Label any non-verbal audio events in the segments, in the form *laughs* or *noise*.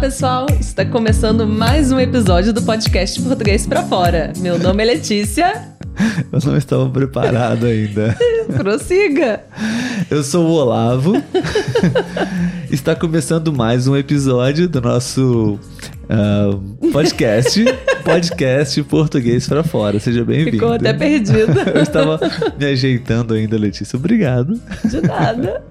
pessoal! Está começando mais um episódio do podcast Português para Fora. Meu nome é Letícia. *laughs* Eu não estava preparado ainda. *laughs* Prossiga! Eu sou o Olavo. *laughs* Está começando mais um episódio do nosso uh, podcast. podcast Português para Fora. Seja bem-vindo. Ficou até perdido. Eu estava me ajeitando ainda, Letícia. Obrigado. De nada.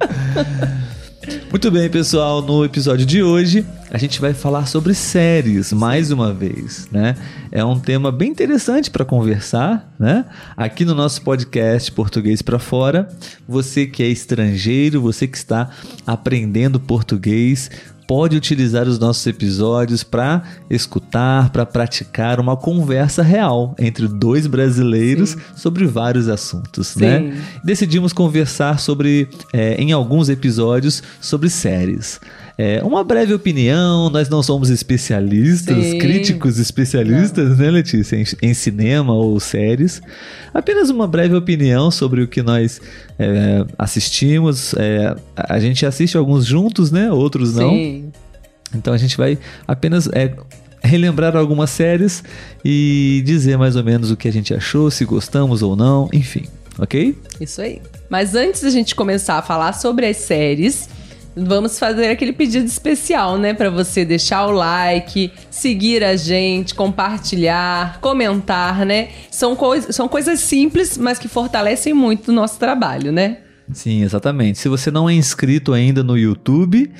Muito bem, pessoal. No episódio de hoje, a gente vai falar sobre séries mais uma vez, né? É um tema bem interessante para conversar, né? Aqui no nosso podcast Português para Fora, você que é estrangeiro, você que está aprendendo português, pode utilizar os nossos episódios para escutar, para praticar uma conversa real entre dois brasileiros Sim. sobre vários assuntos, né? Sim. né? Decidimos conversar sobre, é, em alguns episódios, sobre séries. É, uma breve opinião, nós não somos especialistas, Sim. críticos especialistas, não. né, Letícia, em, em, cinema ou séries. Apenas uma breve opinião sobre o que nós é, assistimos. É, a gente assiste alguns juntos, né? Outros não. Sim. Então a gente vai apenas é, relembrar algumas séries e dizer mais ou menos o que a gente achou, se gostamos ou não, enfim, ok? Isso aí. Mas antes da gente começar a falar sobre as séries, Vamos fazer aquele pedido especial, né? Para você deixar o like, seguir a gente, compartilhar, comentar, né? São, coi são coisas simples, mas que fortalecem muito o nosso trabalho, né? Sim, exatamente. Se você não é inscrito ainda no YouTube,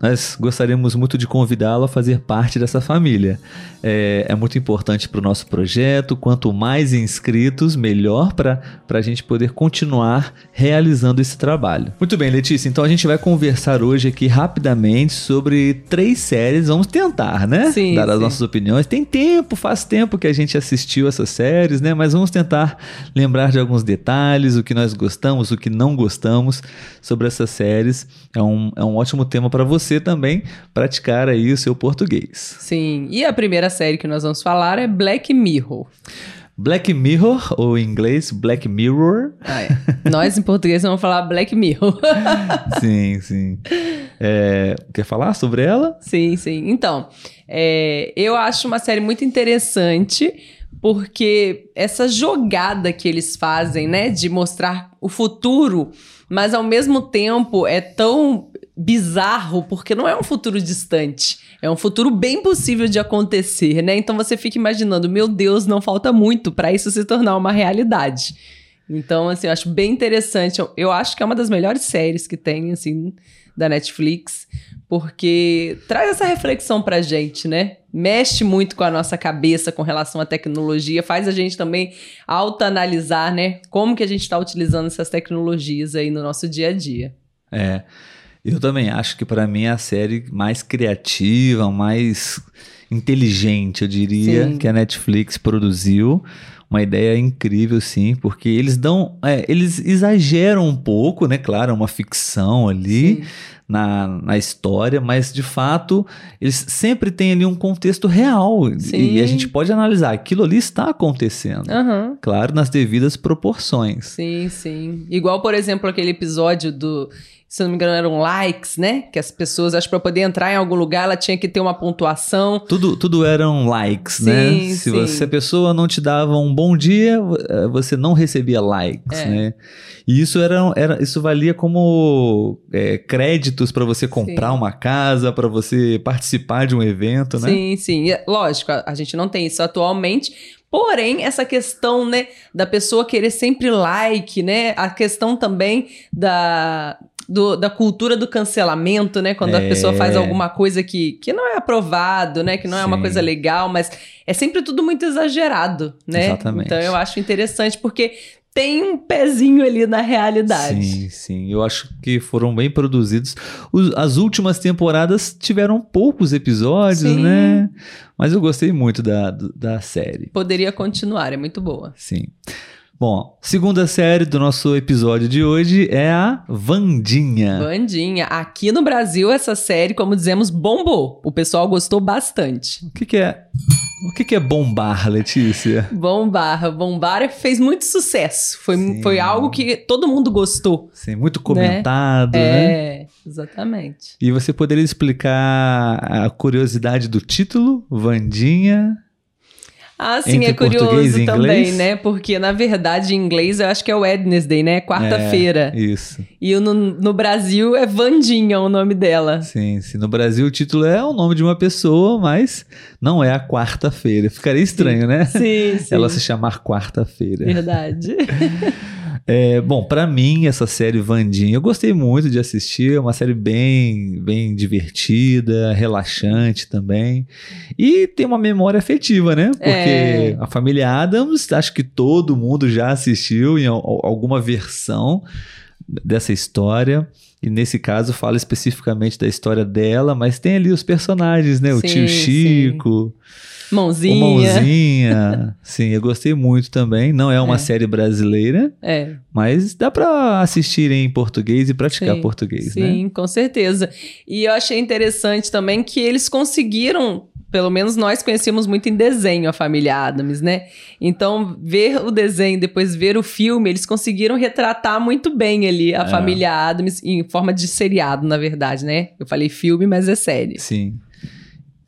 nós gostaríamos muito de convidá-lo a fazer parte dessa família. É, é muito importante para o nosso projeto. Quanto mais inscritos, melhor para a gente poder continuar realizando esse trabalho. Muito bem, Letícia. Então a gente vai conversar hoje aqui rapidamente sobre três séries. Vamos tentar, né? Sim, Dar as sim. nossas opiniões. Tem tempo, faz tempo que a gente assistiu essas séries, né? Mas vamos tentar lembrar de alguns detalhes, o que nós gostamos, o que não gostamos sobre essas séries. É um, é um ótimo tema para você também praticar aí o seu português. Sim. E a primeira série que nós vamos falar é Black Mirror. Black Mirror, ou em inglês Black Mirror. Ah, é. Nós em português vamos falar Black Mirror. *laughs* sim, sim. É, quer falar sobre ela? Sim, sim. Então, é, eu acho uma série muito interessante porque essa jogada que eles fazem, né, de mostrar o futuro, mas ao mesmo tempo é tão bizarro porque não é um futuro distante. É um futuro bem possível de acontecer, né? Então você fica imaginando, meu Deus, não falta muito para isso se tornar uma realidade. Então, assim, eu acho bem interessante. Eu, eu acho que é uma das melhores séries que tem, assim, da Netflix, porque traz essa reflexão pra gente, né? Mexe muito com a nossa cabeça com relação à tecnologia, faz a gente também autoanalisar, né? Como que a gente está utilizando essas tecnologias aí no nosso dia a dia. É. Eu também acho que para mim é a série mais criativa, mais inteligente, eu diria, sim. que a Netflix produziu. Uma ideia incrível, sim, porque eles dão. É, eles exageram um pouco, né? Claro, é uma ficção ali na, na história, mas de fato eles sempre têm ali um contexto real. Sim. E a gente pode analisar, aquilo ali está acontecendo. Uhum. Claro, nas devidas proporções. Sim, sim. Igual, por exemplo, aquele episódio do se não me engano, eram likes, né? Que as pessoas, acho que para poder entrar em algum lugar, ela tinha que ter uma pontuação. Tudo, tudo eram likes, né? sim, né? Se, sim. Você, se a pessoa não te dava um bom dia, eh, você não recebia likes, é. né? E isso era, era isso valia como é, créditos para você comprar sim. uma casa, para você participar de um evento, né? Sim, sim. Lógico, a, a gente não tem isso atualmente, Porém, essa questão, né, da pessoa querer sempre like, né, a questão também da, do, da cultura do cancelamento, né, quando é. a pessoa faz alguma coisa que, que não é aprovado, né, que não Sim. é uma coisa legal, mas é sempre tudo muito exagerado, né? Exatamente. Então eu acho interessante porque tem um pezinho ali na realidade. Sim, sim. Eu acho que foram bem produzidos. Os, as últimas temporadas tiveram poucos episódios, sim. né? Mas eu gostei muito da, da série. Poderia continuar, é muito boa. Sim. Bom, segunda série do nosso episódio de hoje é a Vandinha. Vandinha. Aqui no Brasil, essa série, como dizemos, bombou. O pessoal gostou bastante. O que, que é O que, que é bombar, Letícia? Bombar. Bombar fez muito sucesso. Foi, foi algo que todo mundo gostou. Sim, muito comentado, né? É, né? exatamente. E você poderia explicar a curiosidade do título, Vandinha? Ah, sim, é curioso também, né? Porque, na verdade, em inglês eu acho que é Wednesday, né? Quarta-feira. É, isso. E no, no Brasil é Vandinha o nome dela. Sim, sim. No Brasil o título é o nome de uma pessoa, mas não é a quarta-feira. Ficaria estranho, sim. né? Sim, *laughs* sim. Ela se chamar quarta-feira. Verdade. *laughs* É, bom, para mim, essa série Vandinha, eu gostei muito de assistir. É uma série bem, bem divertida, relaxante também. E tem uma memória afetiva, né? Porque é. a família Adams, acho que todo mundo já assistiu em alguma versão dessa história. E nesse caso fala especificamente da história dela, mas tem ali os personagens, né? O sim, tio Chico. Sim Mãozinha. Mãozinha. *laughs* Sim, eu gostei muito também. Não é uma é. série brasileira. É. Mas dá para assistir em português e praticar sim, português, sim, né? Sim, com certeza. E eu achei interessante também que eles conseguiram pelo menos nós conhecemos muito em desenho a família Adams, né? Então, ver o desenho, depois ver o filme, eles conseguiram retratar muito bem ali a é. família Adams em forma de seriado, na verdade, né? Eu falei filme, mas é série. Sim.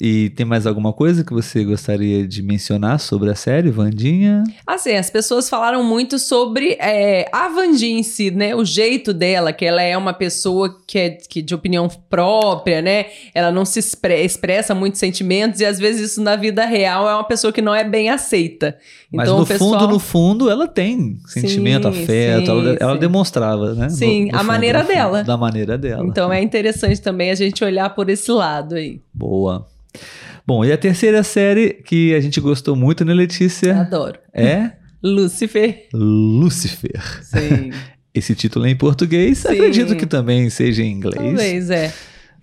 E tem mais alguma coisa que você gostaria de mencionar sobre a série, Vandinha? Assim, as pessoas falaram muito sobre é, a Vandinha em si, né? O jeito dela, que ela é uma pessoa que é que de opinião própria, né? Ela não se expre expressa muitos sentimentos e às vezes isso na vida real é uma pessoa que não é bem aceita. Mas então, no pessoal... fundo, no fundo, ela tem sentimento, sim, afeto, sim, ela, ela demonstrava, né? Sim, no, no a fundo, maneira dela. Da maneira dela. Então é interessante também a gente olhar por esse lado aí. Boa. Bom, e a terceira série que a gente gostou muito, né, Letícia? Adoro. É? *laughs* Lucifer. Lucifer. Sim. *laughs* Esse título é em português, Sim. acredito que também seja em inglês. Talvez, é.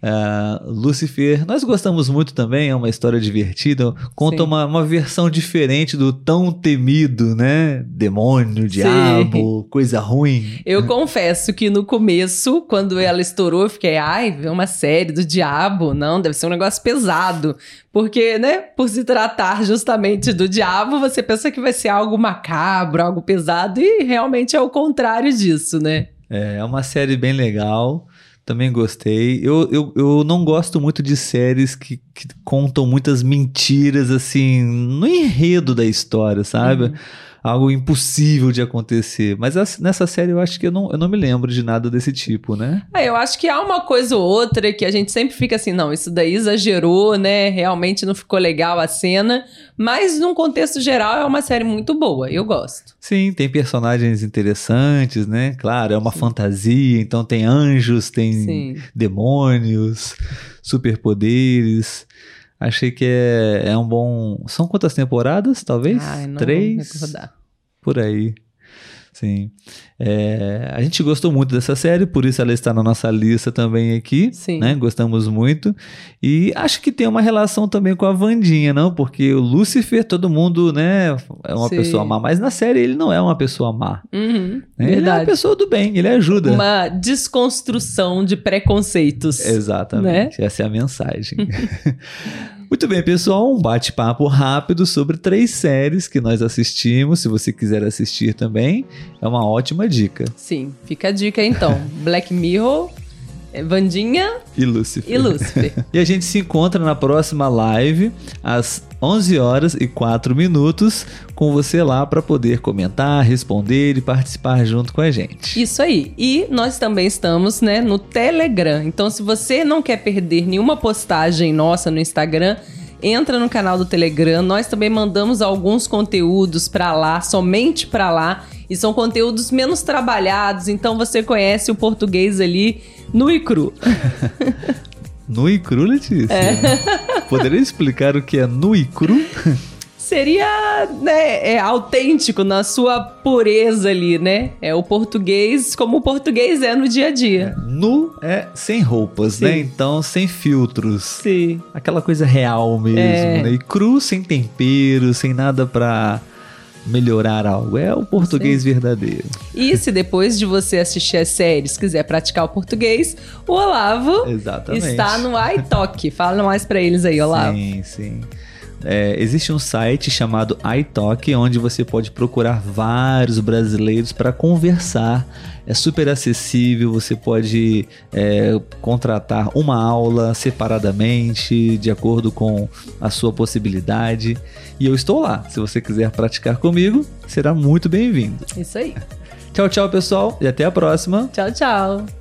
Uh, Lucifer, nós gostamos muito também, é uma história divertida, conta uma, uma, versão diferente do tão temido, né? Demônio, diabo, Sim. coisa ruim. Eu confesso que no começo, quando ela estourou, eu fiquei, ai, é uma série do diabo, não, deve ser um negócio pesado. Porque, né, por se tratar justamente do diabo, você pensa que vai ser algo macabro, algo pesado, e realmente é o contrário disso, né? É, é uma série bem legal. Também gostei. Eu, eu, eu não gosto muito de séries que, que contam muitas mentiras, assim, no enredo da história, sabe? Uhum algo impossível de acontecer. Mas nessa série eu acho que eu não, eu não me lembro de nada desse tipo, né? É, eu acho que há uma coisa ou outra que a gente sempre fica assim, não, isso daí exagerou, né? Realmente não ficou legal a cena. Mas num contexto geral é uma série muito boa, eu gosto. Sim, tem personagens interessantes, né? Claro, é uma Sim. fantasia, então tem anjos, tem Sim. demônios, superpoderes. Achei que é, é um bom. São quantas temporadas, talvez? Ai, não Três? Por aí. Sim. É, a gente gostou muito dessa série, por isso ela está na nossa lista também aqui. Sim. Né? Gostamos muito. E acho que tem uma relação também com a Vandinha, não? Porque o Lúcifer, todo mundo, né, é uma Sim. pessoa má, mas na série ele não é uma pessoa má. Uhum, né? Ele é uma pessoa do bem, ele ajuda. Uma desconstrução de preconceitos. Exatamente, né? essa é a mensagem. *laughs* Muito bem, pessoal, um bate-papo rápido sobre três séries que nós assistimos. Se você quiser assistir também, é uma ótima dica. Sim, fica a dica então. *laughs* Black Mirror, Vandinha e Lúcifer. E Lúcifer. *laughs* e a gente se encontra na próxima live às 11 horas e 4 minutos com você lá para poder comentar, responder e participar junto com a gente. Isso aí. E nós também estamos, né, no Telegram. Então se você não quer perder nenhuma postagem nossa no Instagram, entra no canal do Telegram. Nós também mandamos alguns conteúdos para lá, somente para lá, e são conteúdos menos trabalhados, então você conhece o português ali nu e cru. *laughs* nu e cru, Letícia? É. Poderia explicar o que é nu e cru? *laughs* seria né, é, autêntico na sua pureza ali, né? É o português como o português é no dia a dia. É, nu é sem roupas, né? Sim. né? Então sem filtros. Sim. Aquela coisa real mesmo, é. né? E cru sem tempero, sem nada pra melhorar algo. É o português Sim. verdadeiro. E se depois de você assistir as séries quiser praticar o português, o Olavo Exatamente. está no iTalk. Fala mais para eles aí, Olavo. Sim, sim. É, existe um site chamado iTalk, onde você pode procurar vários brasileiros para conversar. É super acessível, você pode é, contratar uma aula separadamente, de acordo com a sua possibilidade. E eu estou lá. Se você quiser praticar comigo, será muito bem-vindo. Isso aí. Tchau, tchau, pessoal, e até a próxima. Tchau, tchau.